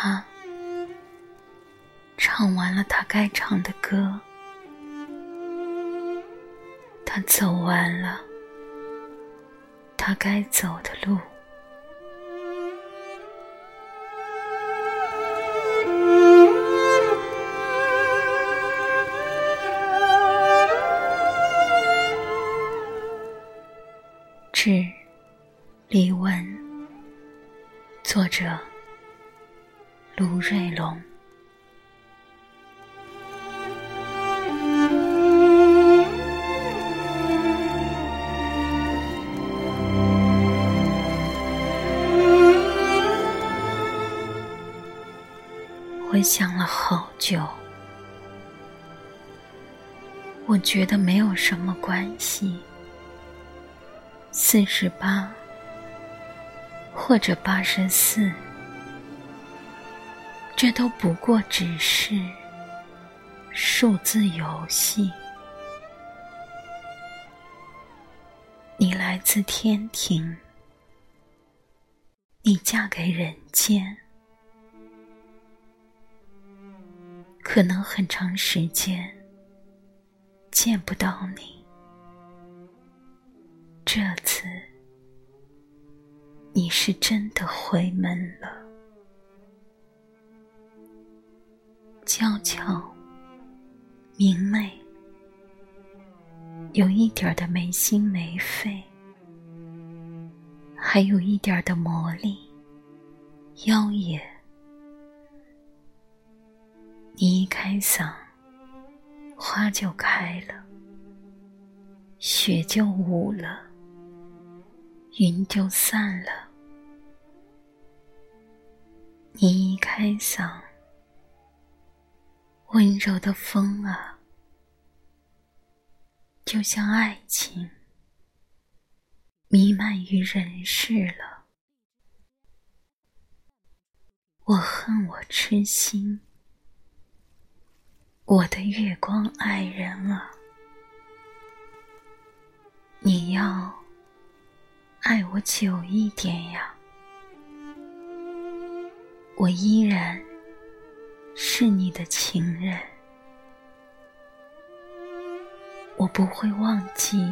他，唱完了他该唱的歌，他走完了他该走的路。致李文，作者。卢瑞龙。我想了好久，我觉得没有什么关系。四十八，或者八十四，这都不过只是数字游戏。你来自天庭，你嫁给人间，可能很长时间见不到你。这次，你是真的回门了。娇俏、明媚，有一点的没心没肺，还有一点的魔力、妖冶。你一开嗓，花就开了，雪就舞了。云就散了，你一开嗓，温柔的风啊，就像爱情弥漫于人世了。我恨我痴心，我的月光爱人啊，你要。爱我久一点呀，我依然是你的情人，我不会忘记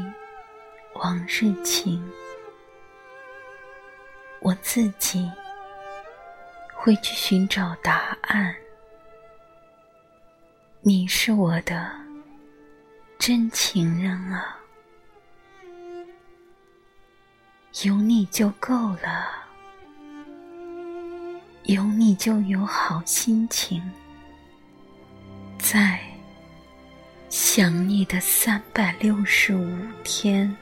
往日情，我自己会去寻找答案。你是我的真情人啊。有你就够了，有你就有好心情，在想你的三百六十五天，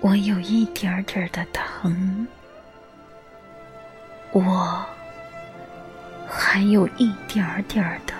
我有一点点的疼，我还有一点点的。